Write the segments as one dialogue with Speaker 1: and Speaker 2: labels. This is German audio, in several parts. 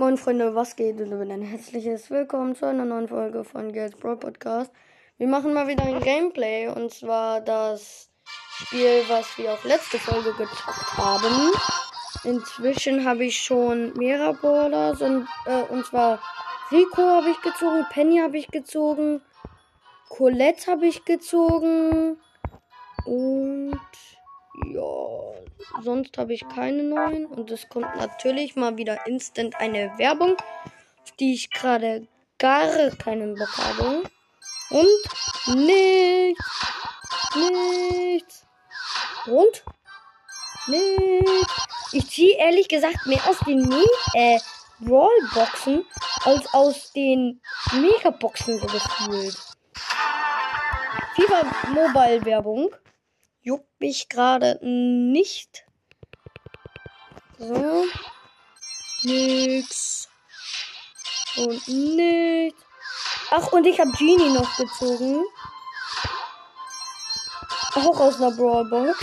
Speaker 1: Moin Freunde, was geht? Und ein herzliches Willkommen zu einer neuen Folge von Girls Brawl Podcast. Wir machen mal wieder ein Gameplay und zwar das Spiel, was wir auch letzte Folge gezockt haben. Inzwischen habe ich schon mehrere Brawler, sind, äh, und zwar Rico habe ich gezogen, Penny habe ich gezogen, Colette habe ich gezogen und ja, sonst habe ich keine neuen. Und es kommt natürlich mal wieder instant eine Werbung, auf die ich gerade gar keinen Bock habe. Und nichts. Nichts. Und nichts. Ich ziehe ehrlich gesagt mehr aus den Me äh, Brawlboxen als aus den Megaboxen so gefühlt. FIFA Mobile Werbung juckt mich gerade nicht. So. Nix. Und nichts. Ach, und ich habe Genie noch gezogen. Auch aus einer Brawlbox.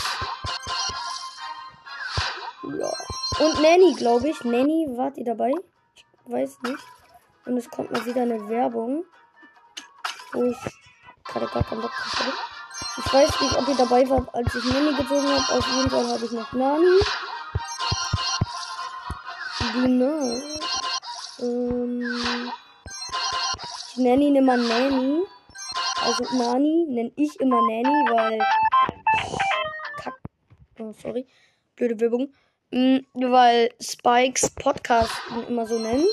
Speaker 1: Ja. Und Nanny, glaube ich. Nanny, wart ihr dabei? Ich weiß nicht. Und es kommt mal wieder eine Werbung. Wo ich gerade gar keinen Bock habe. Ich weiß nicht, ob ihr dabei wart, als ich Nani gezogen habe. Auf jeden Fall habe ich noch Nani. Genau. Ähm, ich nenne ihn immer Nani. Also Nani nenne ich immer Nani, weil. Kack. Oh, sorry. Blöde Werbung. Mhm, weil Spikes Podcast ihn immer so nennt.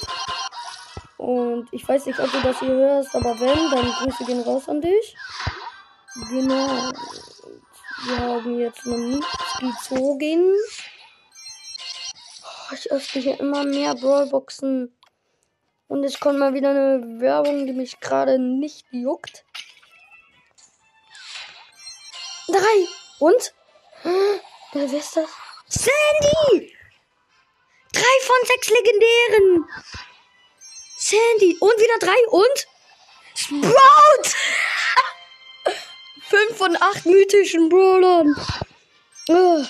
Speaker 1: Und ich weiß nicht, ob du das hier hörst, aber wenn, dann Grüße gehen raus an dich. Genau. Wir haben jetzt noch nichts gezogen. Oh, ich öffne hier immer mehr Brawlboxen. Und es kommt mal wieder eine Werbung, die mich gerade nicht juckt. Drei. Und? Wer ist das? Sandy! Drei von sechs legendären. Sandy. Und wieder drei. Und? Sprout! Fünf von acht mythischen Brawlern. Oh,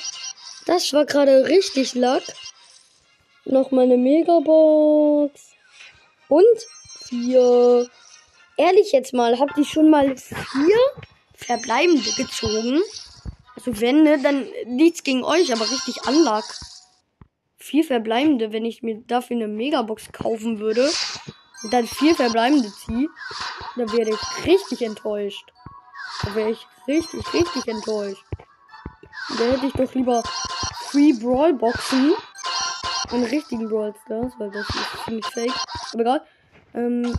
Speaker 1: das war gerade richtig Luck. Noch meine Megabox. Und vier. Ehrlich jetzt mal, habt ihr schon mal vier verbleibende gezogen? Also wenn, ne, dann nichts gegen euch, aber richtig Unluck. Vier verbleibende, wenn ich mir dafür eine Megabox kaufen würde und dann vier verbleibende ziehe, dann wäre ich richtig enttäuscht. Da wäre ich richtig, richtig enttäuscht. Da hätte ich doch lieber Free Brawl Boxen und richtigen Brawl Stars, weil das ist ziemlich fake. Aber egal. Ähm,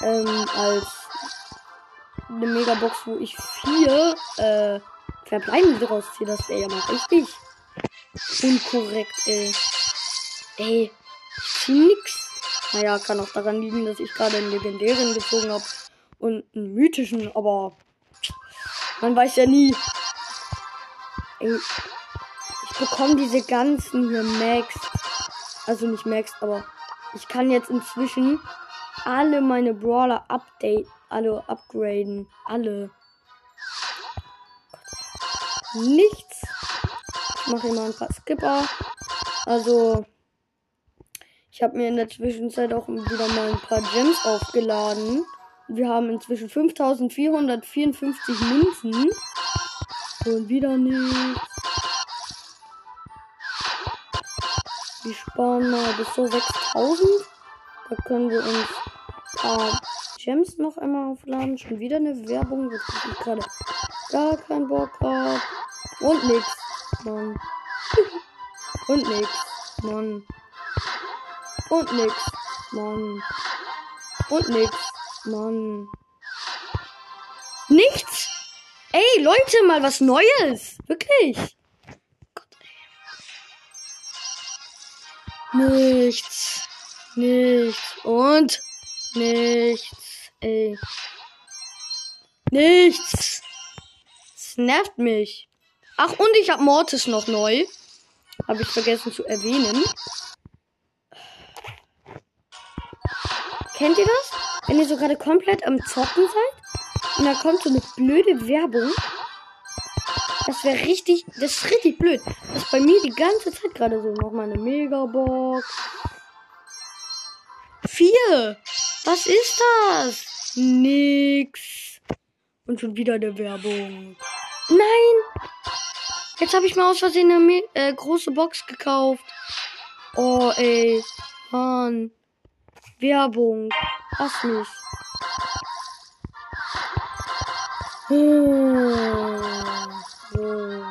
Speaker 1: ähm, als eine Megabox, wo ich vier äh, verbleibende rausziehe, das wäre ja mal richtig unkorrekt, ey. Ey, nix. Naja, kann auch daran liegen, dass ich gerade einen legendären gezogen habe und einen mythischen, aber man weiß ja nie. Ey, ich bekomme diese ganzen hier Max. Also nicht Max, aber ich kann jetzt inzwischen alle meine Brawler update, alle upgraden. Alle. Nichts. Ich mache immer ein paar Skipper. Also, ich habe mir in der Zwischenzeit auch wieder mal ein paar Gems aufgeladen. Wir haben inzwischen 5454 Münzen. Und wieder nichts. Wir sparen mal bis zu 6000. Da können wir uns ein paar Gems noch einmal aufladen. Schon wieder eine Werbung, wo ich gerade gar keinen Bock habe. Und nix. Mann. Und nix. Mann. Und nix. Mann. Und nix. Mann. Nichts? Ey, Leute, mal was Neues. Wirklich. Nichts. Nichts. Und nichts. Ey. Nichts. Es nervt mich. Ach, und ich habe Mortis noch neu. Habe ich vergessen zu erwähnen. Kennt ihr das? Wenn ihr so gerade komplett am Zocken seid und da kommt so eine blöde Werbung. Das wäre richtig, das ist richtig blöd. Das ist bei mir die ganze Zeit gerade so. Nochmal eine Megabox. Vier. Was ist das? Nix. Und schon wieder eine Werbung. Nein. Jetzt habe ich mal aus Versehen eine äh, große Box gekauft. Oh, ey. Mann. Werbung. Lass mich. Hm. So.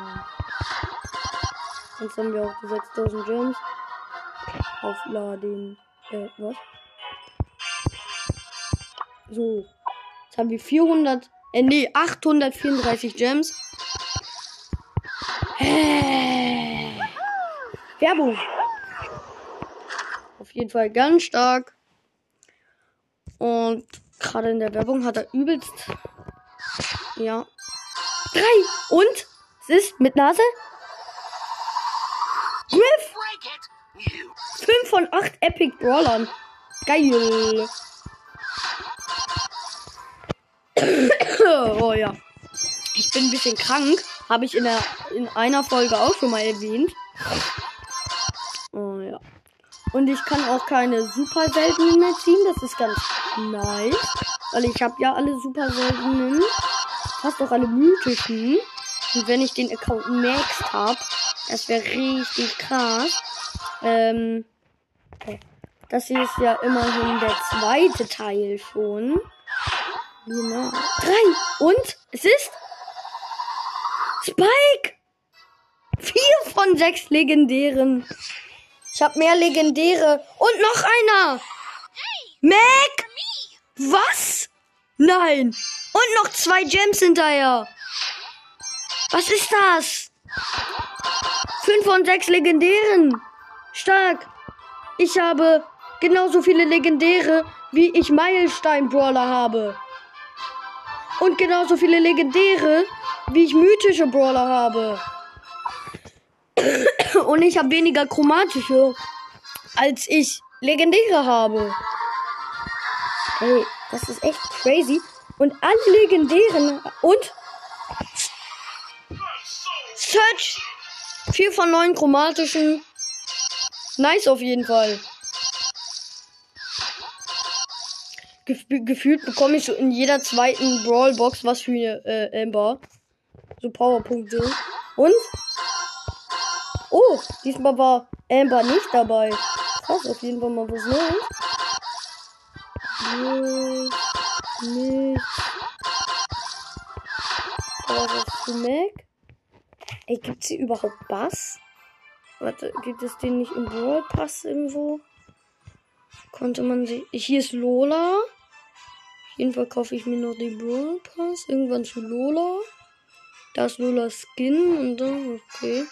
Speaker 1: Jetzt haben wir auch die 6000 Gems. Aufladen. Äh, was? So. Jetzt haben wir 400, äh, nee, 834 Gems. Hä? Werbung. Auf jeden Fall ganz stark. Und gerade in der Werbung hat er übelst. Ja. Drei. Und? Es ist mit Nase? Griff. Fünf von acht Epic Brawlern. Geil. oh ja. Ich bin ein bisschen krank. Habe ich in, der, in einer Folge auch schon mal erwähnt. Oh ja. Und ich kann auch keine super seltenen mehr ziehen. Das ist ganz nice. Weil ich habe ja alle super seltenen. Fast auch alle mythischen. Und wenn ich den Account maxed habe, das wäre richtig krass. Ähm, das hier ist ja immerhin der zweite Teil schon. Genau. Drei. Und es ist Spike. Vier von sechs legendären. Ich habe mehr legendäre. Und noch einer. Mac. Was? Nein. Und noch zwei Gems hinterher. Was ist das? Fünf von sechs legendären. Stark. Ich habe genauso viele legendäre, wie ich Meilenstein-Brawler habe. Und genauso viele legendäre, wie ich mythische Brawler habe. Und ich habe weniger chromatische, als ich legendäre habe. Hey, das ist echt crazy. Und alle legendären und Search. Vier von neun chromatischen. Nice auf jeden Fall. Gef gefühlt bekomme ich so in jeder zweiten Brawlbox was für eine äh, Amber. So Powerpunkte. Und? Oh, diesmal war Amber nicht dabei. Krass, auf jeden Fall mal was Neues. Nicht. Nicht. Aber für Mac? Ey, gibt's hier überhaupt Bass? Warte, gibt es den nicht im Brawl Pass irgendwo? Konnte man sich. Hier ist Lola. Auf jeden Fall kaufe ich mir noch den Brawl Pass. Irgendwann zu Lola. Da ist Lola Skin und dann. Okay.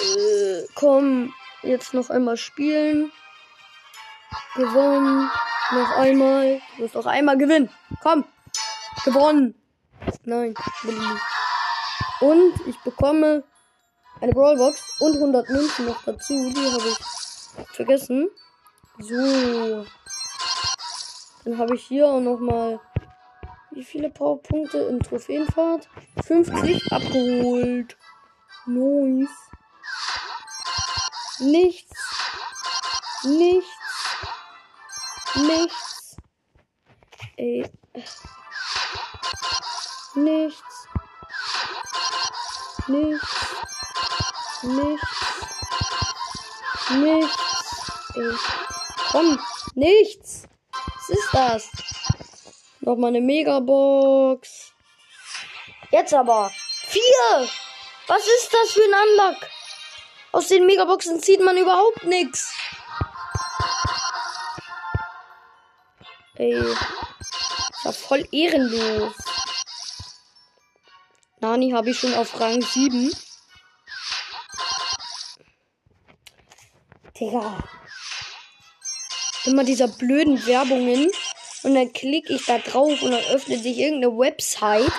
Speaker 1: Äh, komm, jetzt noch einmal spielen. Gewonnen. Noch einmal. Du musst noch einmal gewinnen. Komm. Gewonnen. Nein, will ich nicht. Und ich bekomme eine Brawlbox und 100 Münzen noch dazu. Die habe ich vergessen. So. Dann habe ich hier auch noch mal wie viele Powerpunkte in Trophäenfahrt? 50 abgeholt. Nice. Nichts. Nichts. Nichts. Ey. Nichts. Nichts. Nichts. Nichts. Ey. Komm. Nichts. Was ist das? Nochmal eine Megabox. Jetzt aber. Vier. Was ist das für ein Unlock? Aus den Megaboxen zieht man überhaupt nichts. Ey. Das war voll ehrenlos. Nani habe ich schon auf Rang 7. Digga. Immer dieser blöden Werbungen. Und dann klicke ich da drauf und dann öffnet sich irgendeine Website.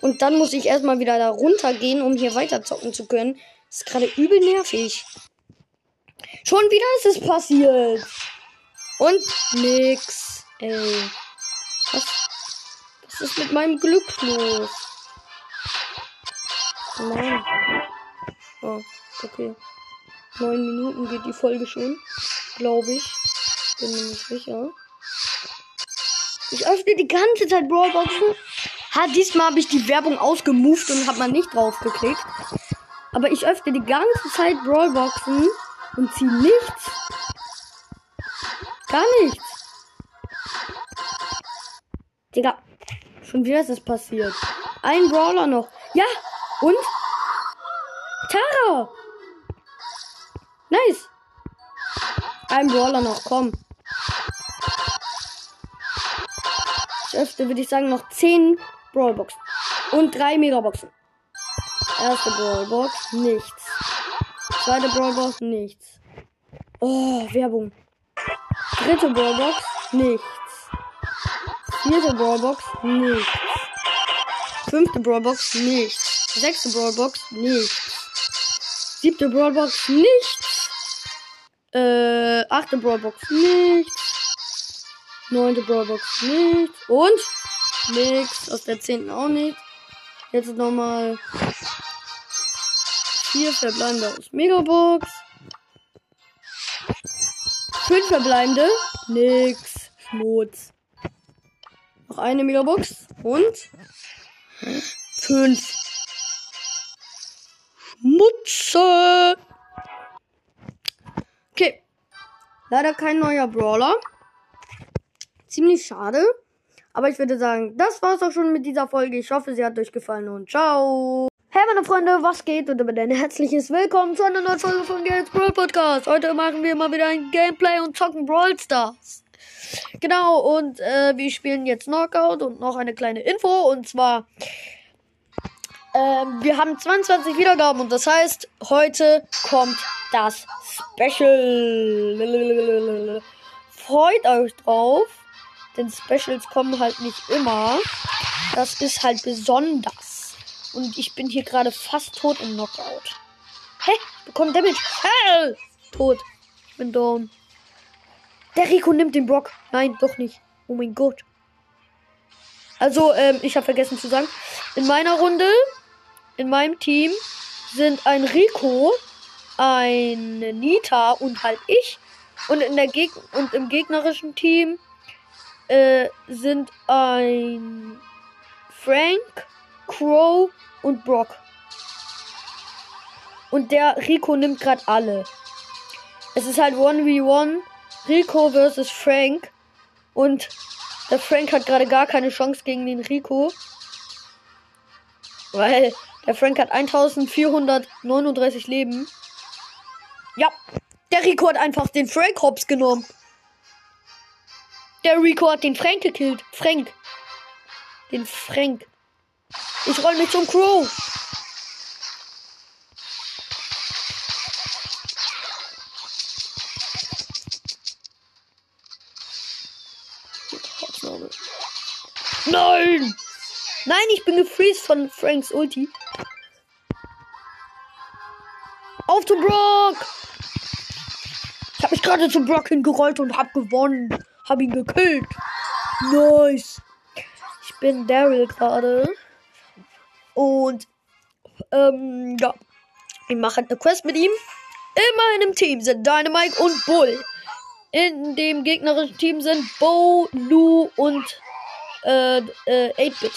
Speaker 1: Und dann muss ich erstmal wieder da runtergehen, um hier weiter zocken zu können. Das ist gerade übel nervig. Schon wieder ist es passiert. Und nix. Ey. Was, was ist mit meinem Glück los? Nein. Oh, okay. Neun Minuten geht die Folge schon. Glaube ich. Bin mir nicht sicher. Ich öffne die ganze Zeit Brawlboxen. Ha, diesmal habe ich die Werbung ausgemoved und habe mal nicht drauf geklickt. Aber ich öffne die ganze Zeit Brawlboxen und ziehe nichts. Gar nichts. Digga, schon wieder ist es passiert. Ein Brawler noch. Ja, und? Tara! Nice! Ein Brawler noch, komm. Ich öffne, würde ich sagen, noch 10 Brawlboxen. Und 3 Megaboxen. Erste Brawlbox, nichts. Zweite Brawlbox, nichts. Oh, Werbung. Dritte Brawlbox, nichts. Vierte Brawlbox, nichts. Fünfte Brawlbox, nichts. Sechste Brawlbox, nichts. Siebte Brawlbox, nichts. Äh, achte Brawlbox, nichts. Neunte Brawlbox, nichts. Und? Nichts. Aus der zehnten auch nicht. Jetzt nochmal vier verbleibende aus Megabox. Fünf verbleibende. Nix. Schmutz. Noch eine Megabox. Und fünf. Schmutze. Okay. Leider kein neuer Brawler. Ziemlich schade. Aber ich würde sagen, das war's auch schon mit dieser Folge. Ich hoffe, sie hat euch gefallen und ciao. Hey meine Freunde, was geht? Und damit ein herzliches Willkommen zu einer neuen Folge von Games Brawl Podcast. Heute machen wir mal wieder ein Gameplay und zocken Brawl Stars. Genau, und äh, wir spielen jetzt Knockout und noch eine kleine Info. Und zwar, ähm, wir haben 22 Wiedergaben und das heißt, heute kommt das Special. Freut euch drauf, denn Specials kommen halt nicht immer. Das ist halt besonders. Und ich bin hier gerade fast tot im Knockout. Hä? Ich bekomme Damage. Hä? Tot. Ich bin down. Der Rico nimmt den Brock. Nein, doch nicht. Oh mein Gott. Also, ähm, ich habe vergessen zu sagen. In meiner Runde, in meinem Team, sind ein Rico, ein Nita und halt ich. Und in der Geg und im gegnerischen Team äh, sind ein Frank, Crow und Brock. Und der Rico nimmt gerade alle. Es ist halt 1v1 Rico versus Frank. Und der Frank hat gerade gar keine Chance gegen den Rico. Weil der Frank hat 1439 Leben. Ja, der Rico hat einfach den Frank Hops genommen. Der Rico hat den Frank gekillt. Frank. Den Frank. Ich roll mich zum Crow. Ich bin gefreezed von Franks Ulti. Auf zum Brock! Ich habe mich gerade zum Brock hingerollt und hab gewonnen. Hab ihn gekillt. Nice. Ich bin Daryl gerade. Und ähm, ja, ich mache eine Quest mit ihm. In meinem Team sind Dynamite und Bull. In dem gegnerischen Team sind Bo, Lu und äh, äh, 8-Bit.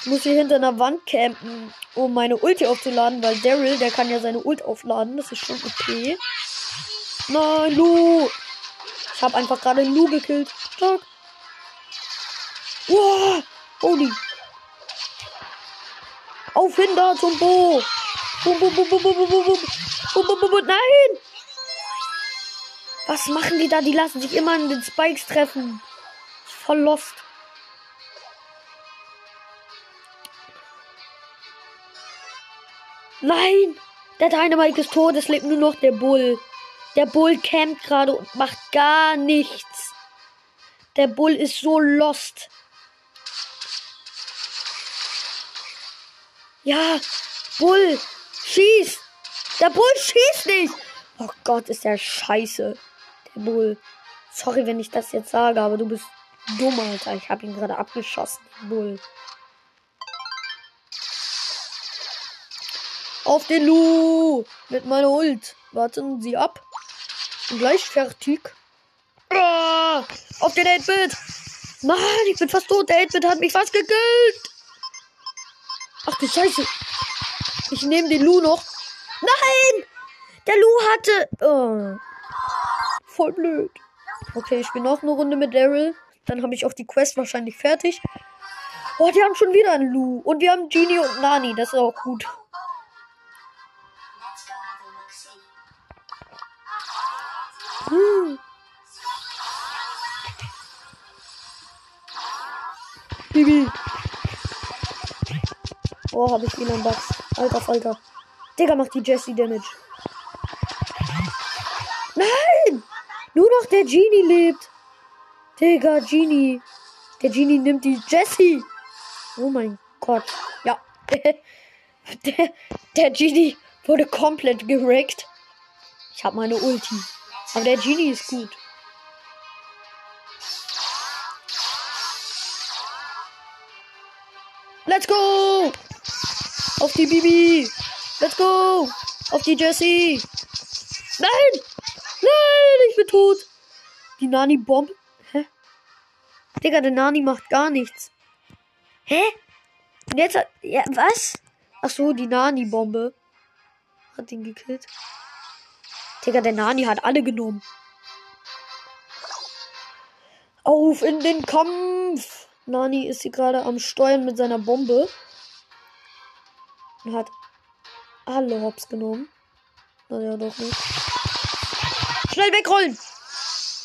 Speaker 1: Ich muss hier hinter einer Wand campen, um meine Ulti aufzuladen, weil Daryl, der kann ja seine Ult aufladen. Das ist schon okay. Nein, Lu! Ich habe einfach gerade Lu gekillt. Stark. Wow! Holy. Auf hin da zum Bo. Bum, bum, bum, bum, bum, bum, bum, bum, bum, bum, bum. Nein! Was machen die da? Die lassen sich immer an den Spikes treffen. Voll lost. Nein! Der Dynamite ist tot. Es lebt nur noch der Bull. Der Bull campt gerade und macht gar nichts. Der Bull ist so lost. Ja, Bull, schieß! Der Bull schießt nicht! Oh Gott, ist der scheiße. Der Bull. Sorry, wenn ich das jetzt sage, aber du bist dumm, Alter. Ich habe ihn gerade abgeschossen, den Bull. Auf den Lu. Mit meiner Ult. Warten Sie ab. Bin gleich fertig. Auf den 8-Bit. Mann, ich bin fast tot. Der 8-Bit hat mich fast gekillt. Ach du Scheiße. Ich nehme den Lu noch. Nein! Der Lu hatte. Oh. Voll blöd. Okay, ich spiele noch eine Runde mit Daryl. Dann habe ich auch die Quest wahrscheinlich fertig. Oh, die haben schon wieder einen Lu. Und wir haben Genie und Nani. Das ist auch gut. Bibi. Oh, habe ich ihn am Bugs. Alter Falter. Digga, macht die Jessie Damage. Nein! Nur noch der Genie lebt. Digga, Genie. Der Genie nimmt die Jessie. Oh mein Gott. Ja. der, der Genie wurde komplett gerackt. Ich habe meine Ulti. Aber der Genie ist gut. Let's go! Auf die Bibi! Let's go! Auf die Jessie! Nein! Nein, ich bin tot! Die Nani-Bombe. Hä? Digga, der Nani macht gar nichts. Hä? Und jetzt hat. Ja, was? Ach so, die Nani-Bombe. Hat ihn gekillt. Digga, der Nani hat alle genommen. Auf in den Kampf! Nani ist hier gerade am Steuern mit seiner Bombe. Und hat alle Hops genommen. Naja, doch nicht. Schnell wegrollen!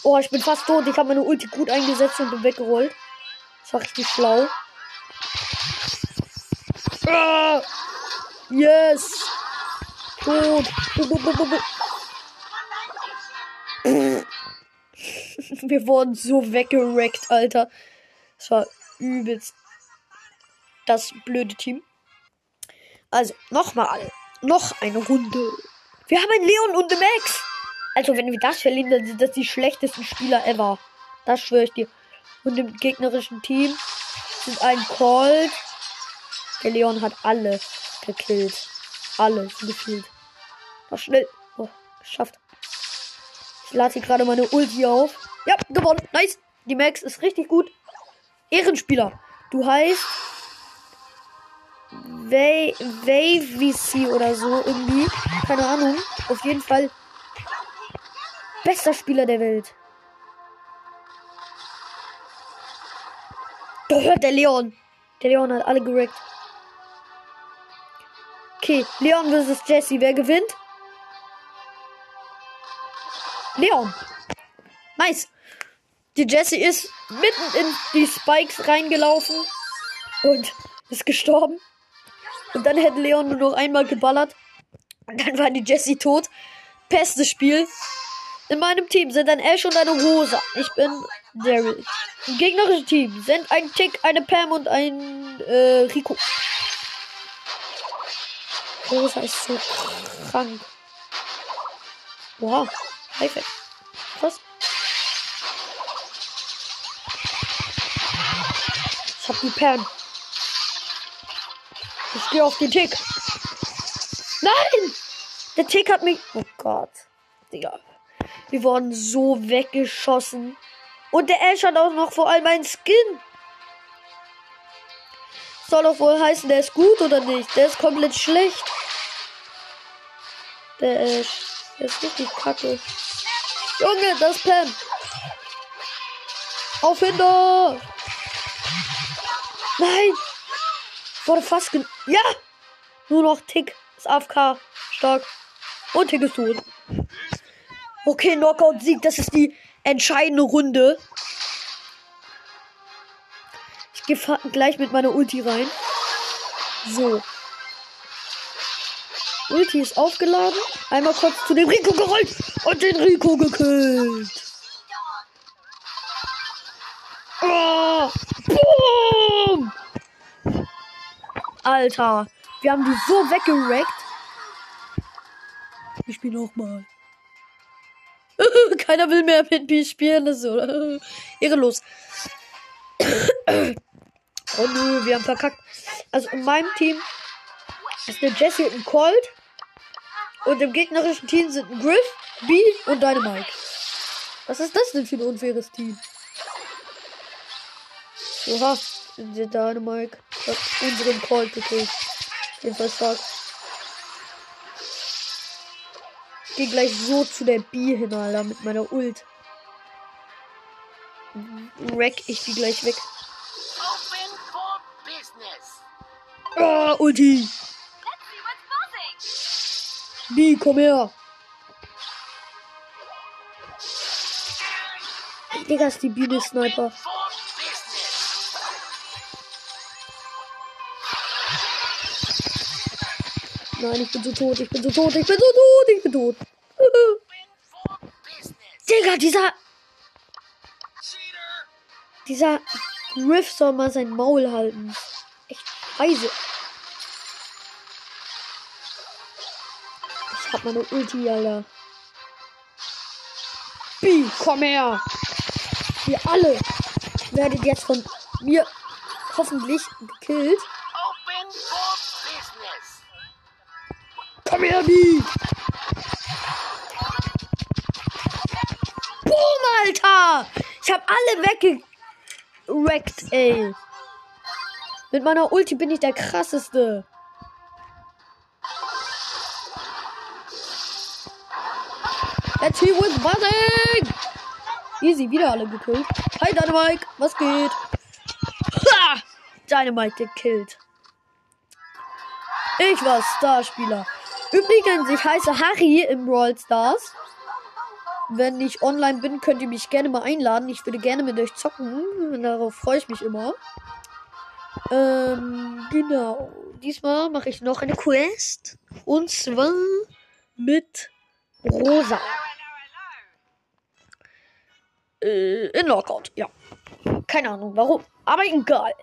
Speaker 1: Oh, ich bin fast tot. Ich habe meine Ulti gut eingesetzt und bin weggerollt. Das war richtig schlau. Ah! Yes! Tot! Wir wurden so weggerackt, Alter. Das war übelst das blöde Team. Also, nochmal. Noch eine Runde. Wir haben einen Leon und eine Max. Also, wenn wir das verlieren, dann sind das die schlechtesten Spieler ever. Das schwöre ich dir. Und im gegnerischen Team sind ein Colt. Der Leon hat alle gekillt. Alle gefühlt. War schnell. Oh, geschafft. Ich lade hier gerade meine Ulti auf. Ja, gewonnen. Nice. Die Max ist richtig gut. Ehrenspieler. Du heißt VC oder so irgendwie. Keine Ahnung. Auf jeden Fall bester Spieler der Welt. Da hört der Leon. Der Leon hat alle gerackt. Okay, Leon versus Jesse. Wer gewinnt? Leon. Nice. Die Jessie ist mitten in die Spikes reingelaufen und ist gestorben. Und dann hätte Leon nur noch einmal geballert. Und dann war die Jessie tot. Bestes Spiel. In meinem Team sind ein Ash und eine Rosa. Ich bin Daryl. Im gegnerischen Team sind ein Tick, eine Pam und ein äh, Rico. Rosa ist so krank. Wow. High Die Pam. Ich gehe auf den Tick. Nein! Der Tick hat mich. Oh Gott. Digga. Wir wurden so weggeschossen. Und der Ash hat auch noch vor allem einen Skin. Soll doch wohl heißen, der ist gut oder nicht? Der ist komplett schlecht. Der Ash. Der ist richtig kacke. Junge, das Pam. Auf hinter! Nein! Wurde fast gen Ja! Nur noch Tick. Ist AFK. Stark. Und Tick ist tot. Okay, Knockout-Sieg. Das ist die entscheidende Runde. Ich gehe gleich mit meiner Ulti rein. So. Ulti ist aufgeladen. Einmal kurz zu dem Rico gerollt und den Rico gekillt. Alter, wir haben die so weggerackt. Ich spiele nochmal. Keiner will mehr mit mir spielen. Das ist so ehrenlos. oh nö, wir haben verkackt. Also in meinem Team ist eine Jessie und ein Colt. Und im gegnerischen Team sind ein Griff, B und Dynamite. Was ist das denn für ein unfaires Team? Oha, der Dynamite hat unseren Call gekillt. Jedenfalls stark. Ich geh gleich so zu der B hin, Alter, mit meiner Ult. Wreck ich die gleich weg.
Speaker 2: Open for business.
Speaker 1: Ah, Ulti. B, komm her. Digga, ist die Biene Nein, ich bin so tot, ich bin so tot, ich bin so tot, ich bin tot. Digga, dieser, dieser Griff soll mal sein Maul halten. Echt scheiße. Ich hab meine Ulti, Alter. B, komm her. Ihr alle werdet jetzt von mir hoffentlich gekillt. Komm her, B. Boom, Alter. Ich hab alle weggewreckt, ey. Mit meiner Ulti bin ich der krasseste. Let's see with buzzing. Easy, wieder alle gekillt. Hi, Dynamite. Was geht? Ha! Dynamite gekillt. Ich war Starspieler. Übrigens, ich heiße Harry im Brawl Stars. Wenn ich online bin, könnt ihr mich gerne mal einladen. Ich würde gerne mit euch zocken. Darauf freue ich mich immer. Ähm, genau. Diesmal mache ich noch eine Quest. Und zwar mit Rosa. Äh, in Knockout, ja. Keine Ahnung warum. Aber egal.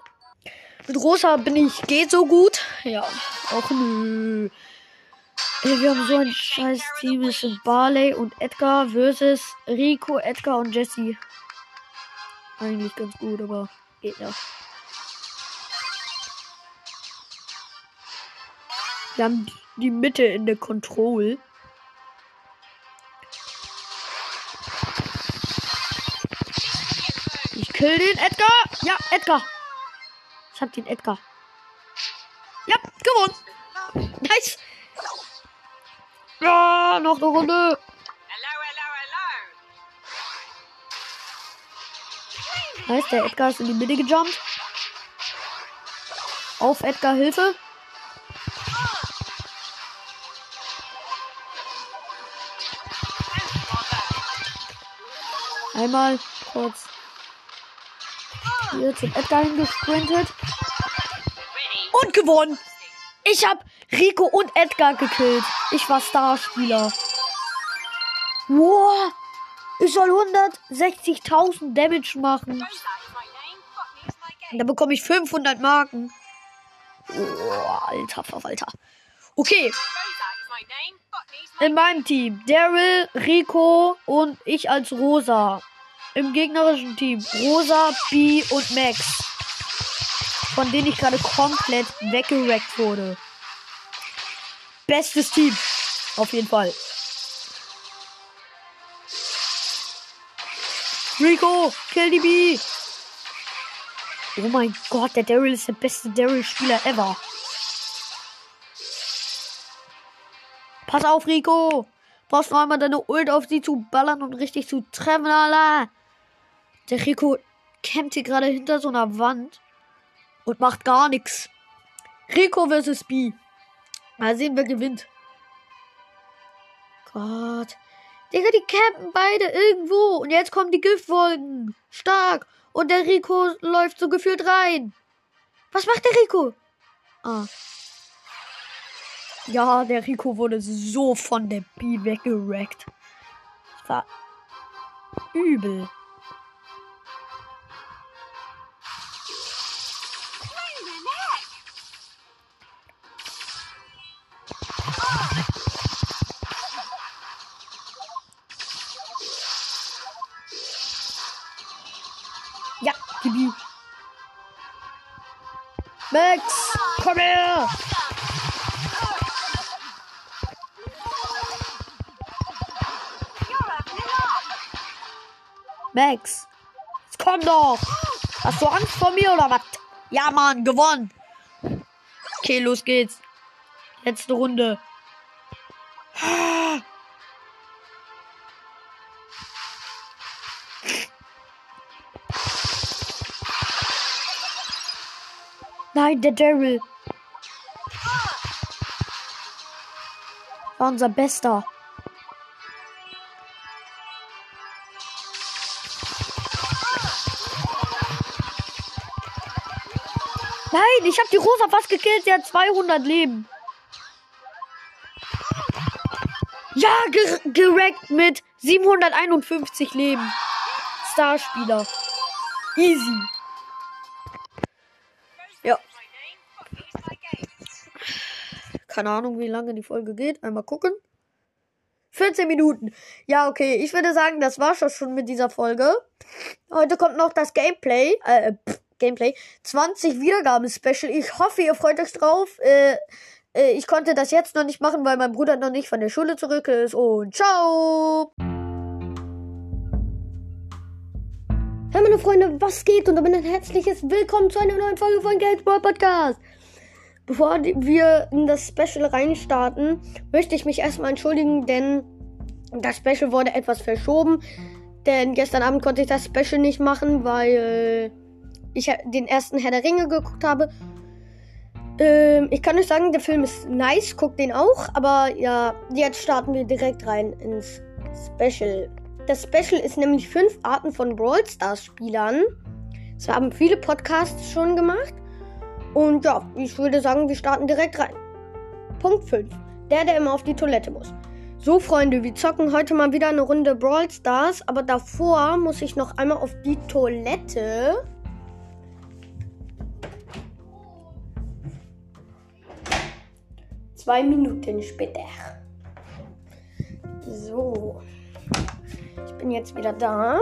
Speaker 1: Mit Rosa bin ich geht so gut. Ja. Auch nö. Ey, wir haben so ein scheiß Team. Es sind Barley und Edgar versus Rico, Edgar und Jesse. Eigentlich ganz gut, aber geht ja. Wir haben die Mitte in der Control. Ich kill den Edgar. Ja, Edgar. Ich hab den Edgar. Ja, gewonnen. Nice. Ja, noch eine Runde. Heißt, der Edgar ist in die Mitte gejumpt. Auf Edgar Hilfe. Einmal kurz hier zum Edgar hingesprintet. Und gewonnen. Ich hab Rico und Edgar gekillt. Ich war Starspieler. Wow. Ich soll 160.000 Damage machen. Da bekomme ich 500 Marken. Oh, alter Verwalter. Okay, in meinem Team Daryl, Rico und ich als Rosa. Im gegnerischen Team Rosa, B und Max. Von denen ich gerade komplett weggerackt wurde. Bestes Team. Auf jeden Fall. Rico, kill die B. Oh mein Gott, der Daryl ist der beste Daryl-Spieler ever. Pass auf, Rico. Brauchst noch einmal deine Ult auf sie zu ballern und richtig zu treffen, Alter. Der Rico kämpft hier gerade hinter so einer Wand und macht gar nichts. Rico versus B. Mal sehen, wer gewinnt. Gott. Digga, die campen beide irgendwo. Und jetzt kommen die Giftwolken. Stark. Und der Rico läuft so gefühlt rein. Was macht der Rico? Ah. Ja, der Rico wurde so von der B weggerackt. Das war übel. Max, komm her! Max, komm doch! Hast du Angst vor mir oder was? Ja, Mann, gewonnen! Okay, los geht's. Letzte Runde. Nein, der Daryl. War unser Bester. Nein, ich habe die Rosa fast gekillt. Sie hat 200 Leben. Ja, ger gerackt mit 751 Leben. Starspieler. Easy. Keine Ahnung, wie lange die Folge geht. Einmal gucken. 14 Minuten. Ja, okay. Ich würde sagen, das war's schon mit dieser Folge. Heute kommt noch das Gameplay. Äh, pff, Gameplay. 20 Wiedergaben-Special. Ich hoffe, ihr freut euch drauf. Äh, äh, ich konnte das jetzt noch nicht machen, weil mein Bruder noch nicht von der Schule zurück ist. Und ciao! Hey meine Freunde, was geht? Und damit ein herzliches Willkommen zu einer neuen Folge von Gamesport Podcast. Bevor wir in das Special reinstarten, möchte ich mich erstmal entschuldigen, denn das Special wurde etwas verschoben. Denn gestern Abend konnte ich das Special nicht machen, weil ich den ersten Herr der Ringe geguckt habe. Ähm, ich kann euch sagen, der Film ist nice, guckt den auch. Aber ja, jetzt starten wir direkt rein ins Special. Das Special ist nämlich fünf Arten von Brawl Stars Spielern. Das haben viele Podcasts schon gemacht. Und ja, ich würde sagen, wir starten direkt rein. Punkt 5. Der, der immer auf die Toilette muss. So, Freunde, wir zocken heute mal wieder eine Runde Brawl Stars. Aber davor muss ich noch einmal auf die Toilette. Zwei Minuten später. So. Ich bin jetzt wieder da.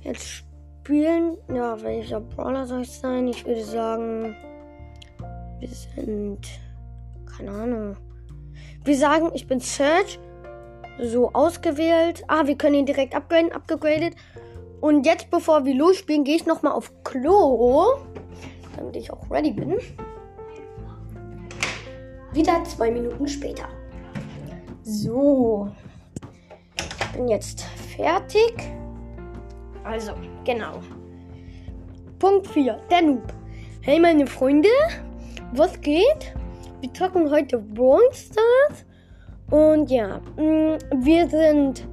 Speaker 1: Jetzt spielen. Ja, welcher Brawler soll es sein? Ich würde sagen. Wir sind. Keine Ahnung. Wir sagen, ich bin Search. So ausgewählt. Ah, wir können ihn direkt upgraden. Abgegradet. Und jetzt, bevor wir losspielen, gehe ich nochmal auf Klo. Damit ich auch ready bin. Wieder zwei Minuten später. So. Ich bin jetzt fertig. Also, genau. Punkt 4. Der Noob. Hey meine Freunde, was geht? Wir zocken heute Brawl Stars. Und ja, mh, wir sind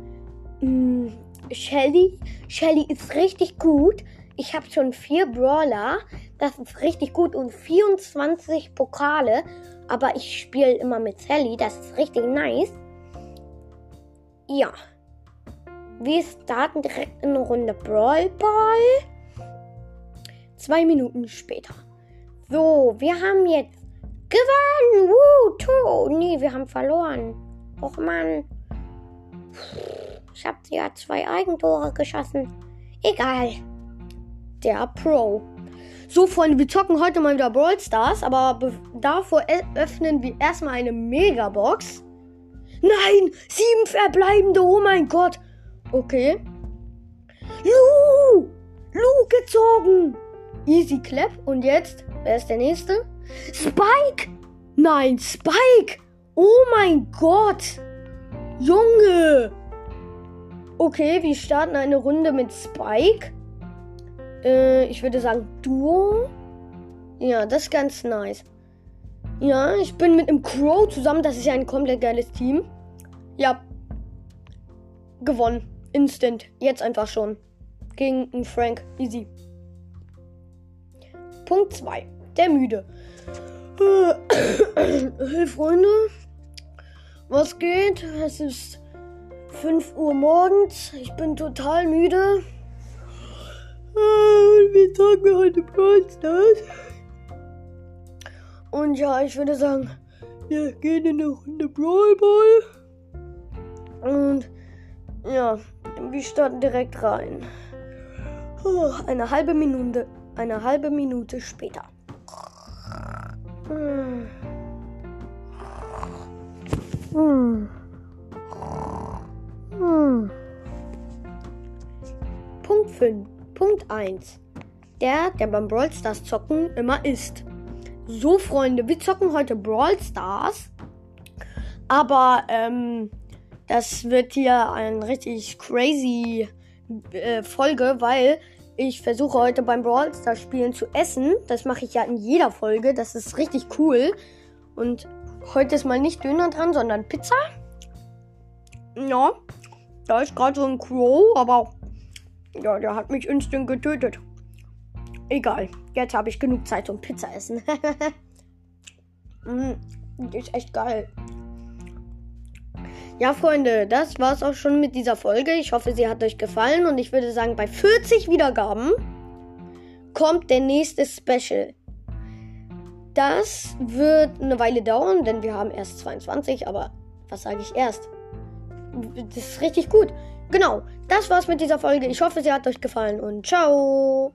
Speaker 1: mh, Shelly. Shelly ist richtig gut. Ich habe schon vier Brawler. Das ist richtig gut. Und 24 Pokale. Aber ich spiele immer mit Sally. Das ist richtig nice. Ja. Wir starten direkt in eine Runde Brawl Ball. Zwei Minuten später. So, wir haben jetzt gewonnen. Woo, to. Nee, wir haben verloren. Och Mann. Ich habe ja zwei Eigentore geschossen. Egal. Der Pro. So, Freunde, wir zocken heute mal wieder Brawl Stars, aber be- davor öffnen wir erstmal eine Megabox. Nein, sieben verbleibende, oh mein Gott. Okay. Lu! Lu gezogen! Easy Clap. Und jetzt, wer ist der nächste? Spike! Nein, Spike! Oh mein Gott! Junge! Okay, wir starten eine Runde mit Spike. Äh, ich würde sagen Duo. Ja, das ist ganz nice. Ja, ich bin mit einem Crow zusammen. Das ist ja ein komplett geiles Team. Ja. Gewonnen. Instant. Jetzt einfach schon. Gegen Frank. Easy. Punkt 2. Der Müde. Äh, Hey Freunde. Was geht? Es ist 5 Uhr morgens. Ich bin total müde. Äh, Und wir zocken heute Brawl. Und ja, ich würde sagen, wir gehen in eine Runde Brawl Ball. Und ja, wir starten direkt rein. Oh, Eine halbe Minute, eine halbe Minute später. Hm. Griffin. Punkt 1. Der, der beim Brawl Stars zocken immer ist. So, Freunde, wir zocken heute Brawl Stars. Aber, ähm, das wird hier ein richtig crazy äh, Folge, weil ich versuche heute beim Brawl Stars Spielen zu essen. Das mache ich ja in jeder Folge. Das ist richtig cool. Und heute ist mal nicht Döner dran, sondern Pizza. Ja, da ist gerade so ein Crow, aber ja, der hat mich instant getötet. Egal, jetzt habe ich genug Zeit zum Pizza essen. mm, die ist echt geil. Ja, Freunde, das war's auch schon mit dieser Folge. Ich hoffe, sie hat euch gefallen und ich würde sagen, bei 40 Wiedergaben kommt der nächste Special. Das wird eine Weile dauern, denn wir haben erst 22, aber was sage ich erst? Das ist richtig gut. Genau, das war's mit dieser Folge. Ich hoffe, sie hat euch gefallen und ciao.